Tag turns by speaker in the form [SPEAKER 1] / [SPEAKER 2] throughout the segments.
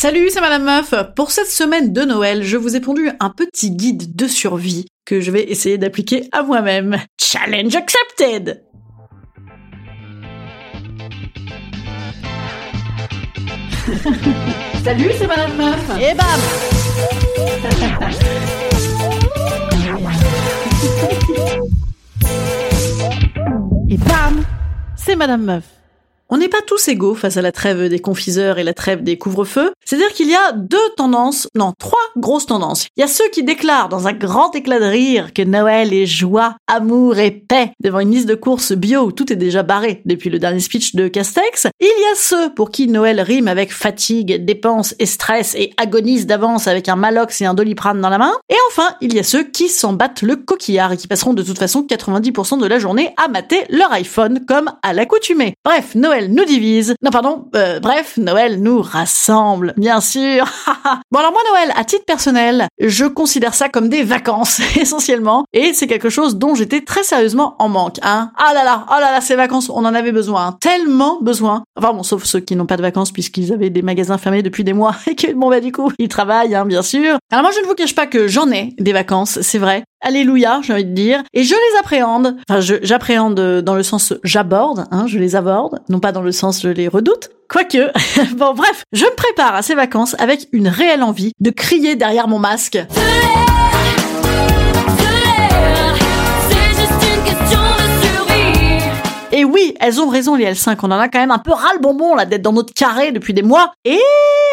[SPEAKER 1] Salut, c'est Madame Meuf. Pour cette semaine de Noël, je vous ai pondu un petit guide de survie que je vais essayer d'appliquer à moi-même. Challenge accepted! Salut, c'est Madame Meuf. Et bam! Et bam! C'est Madame Meuf. On n'est pas tous égaux face à la trêve des confiseurs et la trêve des couvre-feux. C'est-à-dire qu'il y a deux tendances, non, trois grosses tendances. Il y a ceux qui déclarent dans un grand éclat de rire que Noël est joie, amour et paix devant une liste de courses bio où tout est déjà barré depuis le dernier speech de Castex. Il y a ceux pour qui Noël rime avec fatigue, dépenses et stress et agonise d'avance avec un Malox et un Doliprane dans la main. Et enfin, il y a ceux qui s'en battent le coquillard et qui passeront de toute façon 90% de la journée à mater leur iPhone comme à l'accoutumée. Bref, Noël nous divise. Non, pardon. Euh, bref, Noël nous rassemble, bien sûr. bon alors moi Noël, à titre personnel, je considère ça comme des vacances essentiellement, et c'est quelque chose dont j'étais très sérieusement en manque. Hein. Ah là là, oh là là, ces vacances, on en avait besoin, hein. tellement besoin. Enfin bon, sauf ceux qui n'ont pas de vacances puisqu'ils avaient des magasins fermés depuis des mois et que bon bah du coup ils travaillent, hein, bien sûr. Alors moi je ne vous cache pas que j'en ai des vacances, c'est vrai. Alléluia, j'ai envie de dire. Et je les appréhende. Enfin, j'appréhende dans le sens j'aborde, hein, je les aborde, non pas dans le sens je les redoute. Quoique, bon bref, je me prépare à ces vacances avec une réelle envie de crier derrière mon masque. Et oui, elles ont raison les L5, on en a quand même un peu ras le bonbon là d'être dans notre carré depuis des mois. Et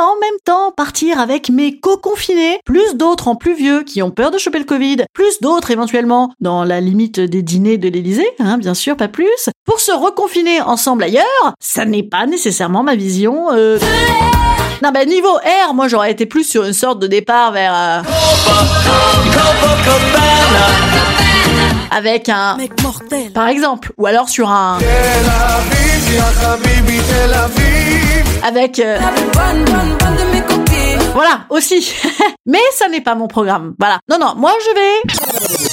[SPEAKER 1] en même temps, partir avec mes co-confinés, plus d'autres en plus vieux qui ont peur de choper le Covid, plus d'autres éventuellement dans la limite des dîners de l'Elysée, hein, bien sûr, pas plus, pour se reconfiner ensemble ailleurs, ça n'est pas nécessairement ma vision. Euh... Non bah niveau R, moi j'aurais été plus sur une sorte de départ vers... avec un mec mortel. par exemple ou alors sur un avec euh, voilà aussi. Mais ça n'est pas mon programme. Voilà. Non non moi je vais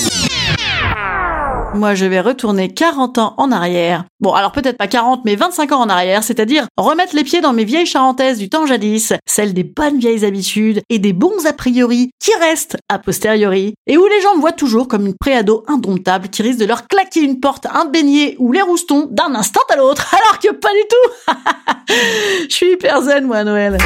[SPEAKER 1] moi, je vais retourner 40 ans en arrière. Bon, alors peut-être pas 40, mais 25 ans en arrière, c'est-à-dire remettre les pieds dans mes vieilles charentaises du temps jadis, celles des bonnes vieilles habitudes et des bons a priori qui restent a posteriori, et où les gens me voient toujours comme une préado indomptable qui risque de leur claquer une porte, un beignet ou les roustons d'un instant à l'autre, alors que pas du tout Je suis hyper zen, moi, Noël.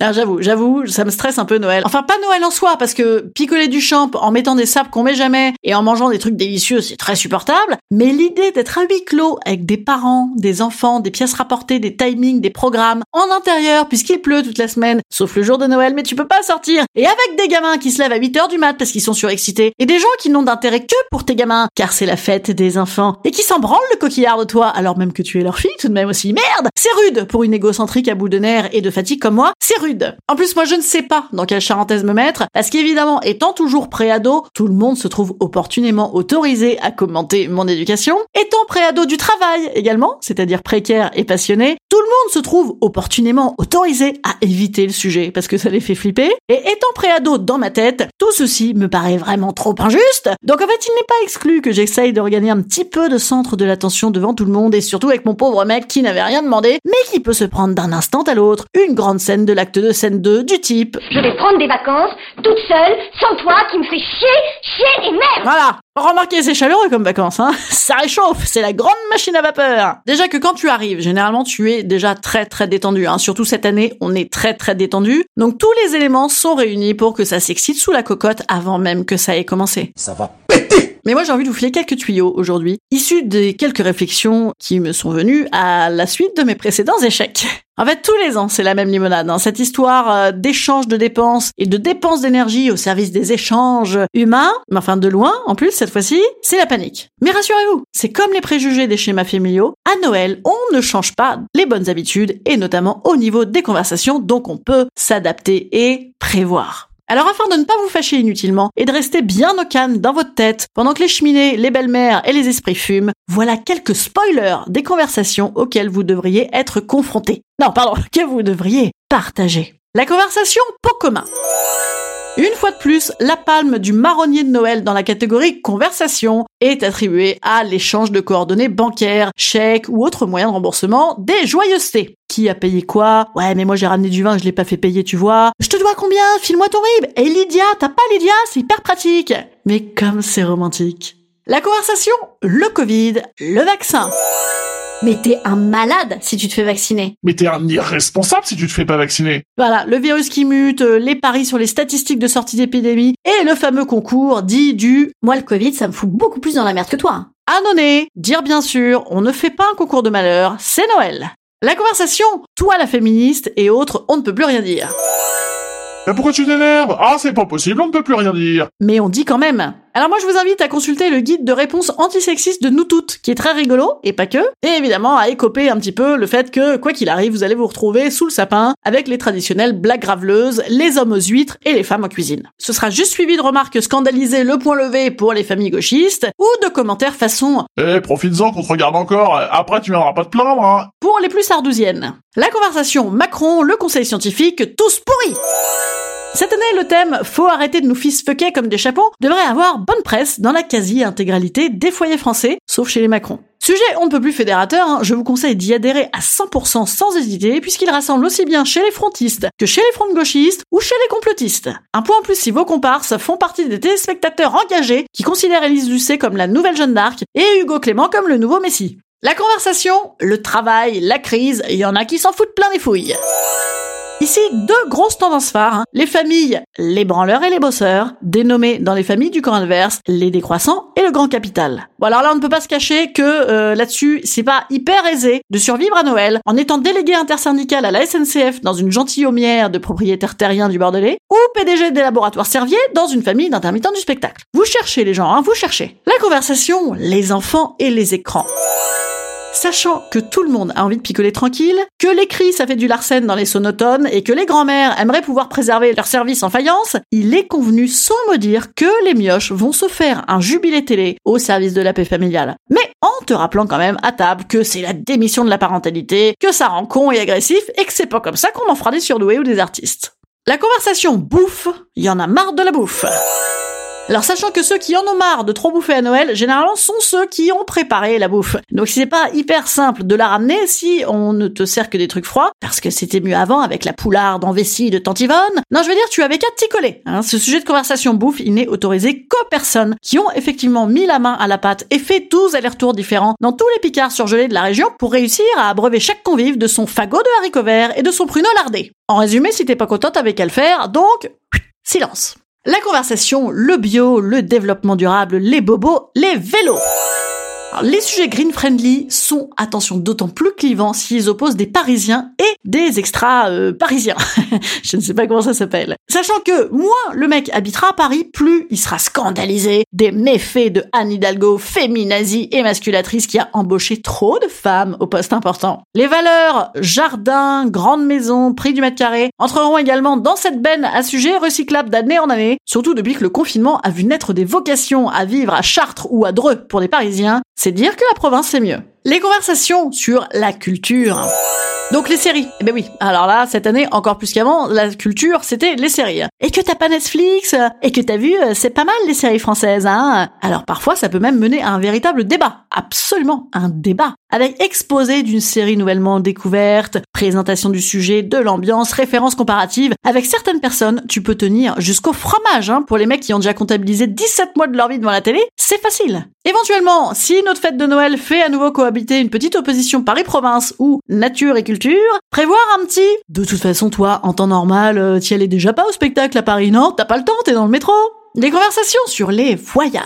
[SPEAKER 1] Alors j'avoue, j'avoue, ça me stresse un peu Noël. Enfin, pas Noël en soi, parce que picoler du champ en mettant des sapes qu'on met jamais et en mangeant des trucs délicieux, c'est très supportable. Mais l'idée d'être à huis clos avec des parents, des enfants, des pièces rapportées, des timings, des programmes, en intérieur puisqu'il pleut toute la semaine, sauf le jour de Noël, mais tu peux pas sortir, et avec des gamins qui se lèvent à 8 heures du mat parce qu'ils sont surexcités, et des gens qui n'ont d'intérêt que pour tes gamins, car c'est la fête des enfants, et qui s'en branlent le coquillard de toi, alors même que tu es leur fille tout de même aussi. Merde C'est rude pour une égocentrique à bout de nerfs et de fatigue comme moi, c'est rude. En plus, moi je ne sais pas dans quelle charentaise me mettre, parce qu'évidemment, étant toujours pré-ado, tout le monde se trouve opportunément autorisé à commenter mon éducation. Étant préado du travail également, c'est-à-dire précaire et passionné, tout le monde se trouve opportunément autorisé à éviter le sujet parce que ça les fait flipper. Et étant préado dans ma tête, tout ceci me paraît vraiment trop injuste. Donc en fait, il n'est pas exclu que j'essaye de regagner un petit peu de centre de l'attention devant tout le monde et surtout avec mon pauvre mec qui n'avait rien demandé, mais qui peut se prendre d'un instant à l'autre une grande scène de l'acte de scène 2 du type
[SPEAKER 2] Je vais prendre des vacances, toute seule, sans toi, qui me fait chier, chier merde
[SPEAKER 1] Voilà Remarquez, c'est chaleureux comme vacances, hein Ça réchauffe, c'est la grande machine à vapeur Déjà que quand tu arrives, généralement tu es déjà très très détendu, hein. Surtout cette année, on est très très détendu. Donc tous les éléments sont réunis pour que ça s'excite sous la cocotte avant même que ça ait commencé.
[SPEAKER 3] Ça va péter
[SPEAKER 1] mais moi, j'ai envie de vous filer quelques tuyaux aujourd'hui, issus des quelques réflexions qui me sont venues à la suite de mes précédents échecs. En fait, tous les ans, c'est la même limonade. Hein. Cette histoire euh, d'échange de dépenses et de dépenses d'énergie au service des échanges humains, mais enfin de loin, en plus, cette fois-ci, c'est la panique. Mais rassurez-vous, c'est comme les préjugés des schémas familiaux. À Noël, on ne change pas les bonnes habitudes, et notamment au niveau des conversations, donc on peut s'adapter et prévoir. Alors afin de ne pas vous fâcher inutilement et de rester bien au calme dans votre tête pendant que les cheminées, les belles-mères et les esprits fument, voilà quelques spoilers des conversations auxquelles vous devriez être confrontés. Non, pardon, que vous devriez partager. La conversation pot commun. Une fois de plus, la palme du marronnier de Noël dans la catégorie conversation est attribuée à l'échange de coordonnées bancaires, chèques ou autres moyens de remboursement des joyeusetés. Qui a payé quoi? Ouais, mais moi j'ai ramené du vin, je l'ai pas fait payer, tu vois. Je te dois combien? File-moi ton rib. Et Lydia, t'as pas Lydia? C'est hyper pratique. Mais comme c'est romantique. La conversation, le Covid, le vaccin.
[SPEAKER 4] Mais t'es un malade si tu te fais vacciner.
[SPEAKER 5] Mais t'es un irresponsable si tu te fais pas vacciner.
[SPEAKER 1] Voilà, le virus qui mute, euh, les paris sur les statistiques de sortie d'épidémie et le fameux concours dit du
[SPEAKER 4] Moi le Covid, ça me fout beaucoup plus dans la merde que toi.
[SPEAKER 1] Annonner, dire bien sûr, on ne fait pas un concours de malheur, c'est Noël. La conversation, toi la féministe et autres, on ne peut plus rien dire.
[SPEAKER 5] Mais pourquoi tu t'énerves? Ah, c'est pas possible, on ne peut plus rien dire.
[SPEAKER 1] Mais on dit quand même. Alors moi je vous invite à consulter le guide de réponse antisexiste de nous toutes, qui est très rigolo, et pas que, et évidemment à écoper un petit peu le fait que, quoi qu'il arrive, vous allez vous retrouver sous le sapin avec les traditionnelles blagues graveleuses, les hommes aux huîtres et les femmes en cuisine. Ce sera juste suivi de remarques scandalisées le point levé pour les familles gauchistes, ou de commentaires façon
[SPEAKER 5] Eh, profites-en qu'on te regarde encore, après tu viendras pas te plaindre, hein
[SPEAKER 1] Pour les plus sardousiennes. La conversation Macron, le conseil scientifique, tous pourris cette année, le thème Faut arrêter de nous fils-fucker comme des chapeaux devrait avoir bonne presse dans la quasi-intégralité des foyers français, sauf chez les Macron. Sujet on ne peut plus fédérateur, hein, je vous conseille d'y adhérer à 100% sans hésiter, puisqu'il rassemble aussi bien chez les frontistes que chez les fronts gauchistes ou chez les complotistes. Un point en plus si vos comparses font partie des téléspectateurs engagés qui considèrent Élise Lucet comme la nouvelle Jeanne d'Arc et Hugo Clément comme le nouveau Messie. La conversation, le travail, la crise, il y en a qui s'en foutent plein des fouilles. Ici, deux grosses tendances phares. Hein. Les familles, les branleurs et les bosseurs, dénommées dans les familles du camp inverse, les décroissants et le grand capital. Bon là, on ne peut pas se cacher que euh, là-dessus, c'est pas hyper aisé de survivre à Noël en étant délégué intersyndical à la SNCF dans une gentilhommière de propriétaires terriens du Bordelais ou PDG des laboratoires Servier dans une famille d'intermittents du spectacle. Vous cherchez les gens, hein, vous cherchez. La conversation, les enfants et les écrans. Sachant que tout le monde a envie de picoler tranquille, que les cris ça fait du larcène dans les sonotones et que les grands-mères aimeraient pouvoir préserver leur service en faïence, il est convenu sans me dire que les mioches vont se faire un jubilé télé au service de la paix familiale. Mais en te rappelant quand même à table que c'est la démission de la parentalité, que ça rend con et agressif et que c'est pas comme ça qu'on en fera des surdoués ou des artistes. La conversation bouffe, il y en a marre de la bouffe. Alors sachant que ceux qui en ont marre de trop bouffer à Noël, généralement sont ceux qui ont préparé la bouffe. Donc c'est pas hyper simple de la ramener si on ne te sert que des trucs froids, parce que c'était mieux avant avec la poularde en vessie de Tante Yvonne. Non, je veux dire, tu avais qu'à t'y coller. Hein. Ce sujet de conversation bouffe, il n'est autorisé qu'aux personnes qui ont effectivement mis la main à la pâte et fait 12 allers-retours différents dans tous les picards surgelés de la région pour réussir à abreuver chaque convive de son fagot de haricots verts et de son pruneau lardé. En résumé, si t'es pas contente avec le faire, donc silence. La conversation, le bio, le développement durable, les bobos, les vélos les sujets green friendly sont, attention, d'autant plus clivants s'ils opposent des Parisiens et des extra euh. Je ne sais pas comment ça s'appelle. Sachant que moins le mec habitera à Paris, plus il sera scandalisé des méfaits de Anne Hidalgo, féminazie et masculatrice qui a embauché trop de femmes au poste important. Les valeurs jardin, grande maison, prix du mètre carré entreront également dans cette benne à sujet recyclable d'année en année, surtout depuis que le confinement a vu naître des vocations à vivre à Chartres ou à Dreux pour les Parisiens, c'est dire que la province c'est mieux. Les conversations sur la culture. Donc les séries. Eh ben oui. Alors là, cette année, encore plus qu'avant, la culture, c'était les séries. Et que t'as pas Netflix, et que t'as vu, euh, c'est pas mal les séries françaises, hein. Alors parfois, ça peut même mener à un véritable débat. Absolument, un débat. Avec exposé d'une série nouvellement découverte, présentation du sujet, de l'ambiance, références comparatives. Avec certaines personnes, tu peux tenir jusqu'au fromage, hein. Pour les mecs qui ont déjà comptabilisé 17 mois de leur vie devant la télé, c'est facile. Éventuellement, si notre fête de Noël fait à nouveau cohabiter une petite opposition Paris-Province ou nature et culture, prévoir un petit. De toute façon, toi, en temps normal, euh, t'y allais déjà pas au spectacle à Paris, non T'as pas le temps, t'es dans le métro. Des conversations sur les voyages.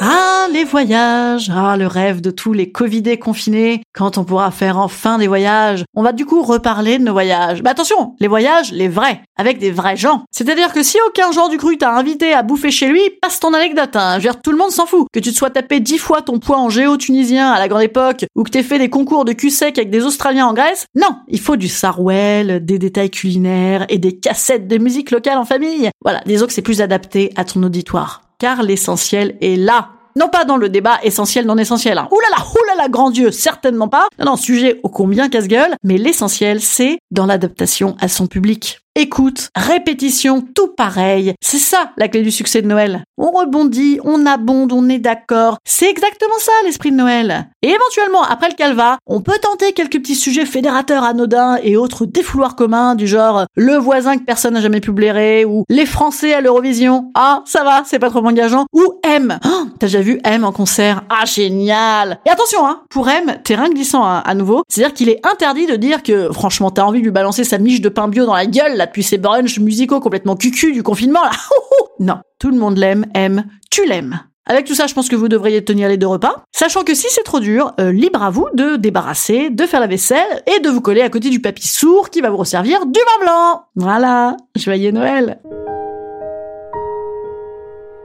[SPEAKER 1] Ah, les voyages. Ah, le rêve de tous les Covidés confinés. Quand on pourra faire enfin des voyages. On va du coup reparler de nos voyages. Mais attention, les voyages, les vrais. Avec des vrais gens. C'est-à-dire que si aucun genre du cru t'a invité à bouffer chez lui, passe ton anecdote, hein. Je tout le monde s'en fout. Que tu te sois tapé dix fois ton poids en géo-tunisien à la grande époque, ou que t'aies fait des concours de cul sec avec des Australiens en Grèce. Non, il faut du sarwell, des détails culinaires et des cassettes de musique locale en famille. Voilà, disons que c'est plus adapté à ton auditoire car l'essentiel est là. Non pas dans le débat essentiel non essentiel. Hein. Oulala, oulala, grand Dieu, certainement pas. Non, non, sujet ô combien casse-gueule, mais l'essentiel, c'est dans l'adaptation à son public. Écoute, répétition, tout pareil. C'est ça la clé du succès de Noël. On rebondit, on abonde, on est d'accord. C'est exactement ça l'esprit de Noël. Et éventuellement, après le calva, on peut tenter quelques petits sujets fédérateurs anodins et autres défouloirs communs du genre le voisin que personne n'a jamais pu blairer ou les Français à l'Eurovision. Ah, ça va, c'est pas trop engageant. Ou M. Oh, T'as déjà vu M en concert Ah, génial. Et attention, hein, pour M, terrain glissant à, à nouveau. C'est-à-dire qu'il est interdit de dire que franchement t'as envie de lui balancer sa miche de pain bio dans la gueule depuis ces brunchs musicaux complètement cucu du confinement, là. non, tout le monde l'aime, aime, tu l'aimes. Avec tout ça, je pense que vous devriez tenir les deux repas, sachant que si c'est trop dur, euh, libre à vous de débarrasser, de faire la vaisselle et de vous coller à côté du papy sourd qui va vous resservir du vin blanc. Voilà, joyeux Noël.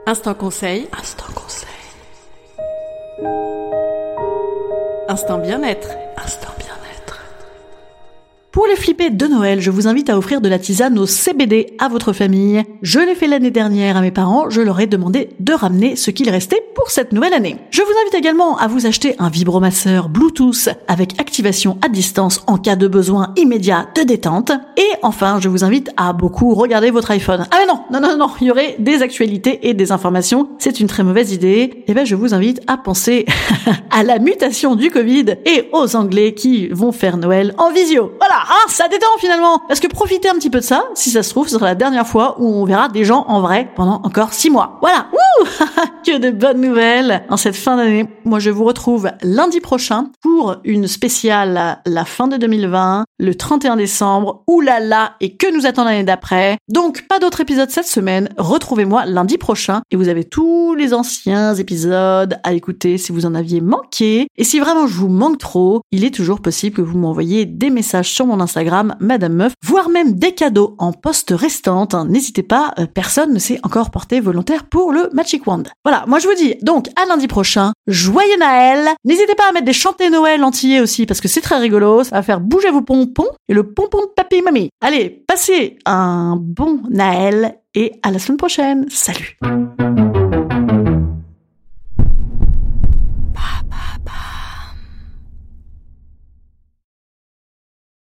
[SPEAKER 3] Instant conseil.
[SPEAKER 1] Instant conseil.
[SPEAKER 3] Instant bien-être.
[SPEAKER 1] Pour les flipper de Noël, je vous invite à offrir de la tisane au CBD à votre famille. Je l'ai fait l'année dernière à mes parents, je leur ai demandé de ramener ce qu'il restait pour cette nouvelle année. Je vous invite également à vous acheter un vibromasseur Bluetooth avec activation à distance en cas de besoin immédiat de détente. Et enfin, je vous invite à beaucoup regarder votre iPhone. Ah mais non, non, non, non, il y aurait des actualités et des informations. C'est une très mauvaise idée. Eh ben, je vous invite à penser à la mutation du Covid et aux Anglais qui vont faire Noël en visio. Voilà, ah, ça détend finalement. Parce que profitez un petit peu de ça. Si ça se trouve, ce sera la dernière fois où on verra des gens en vrai pendant encore six mois. Voilà. Wouh que de bonnes nouvelles en cette fin d'année. Moi, je vous retrouve lundi prochain pour une spéciale la fin de 2020, le 31 décembre. Oulala et que nous attend l'année d'après. Donc, pas d'autres épisodes cette semaine. Retrouvez-moi lundi prochain et vous avez tous les anciens épisodes à écouter si vous en aviez manqué. Et si vraiment je vous manque trop, il est toujours possible que vous m'envoyiez des messages sur mon Instagram, Madame Meuf, voire même des cadeaux en poste restante. Hein. N'hésitez pas, euh, personne ne s'est encore porté volontaire pour le Magic Wand. Voilà, moi je vous dis donc à lundi prochain, joyeux Noël. N'hésitez pas à mettre des chantés Noël entiers aussi parce que c'est très rigolo, ça va faire bouger vos pompons et le pompon de papy mamie. Allez, passez un bon Noël et à la semaine prochaine. Salut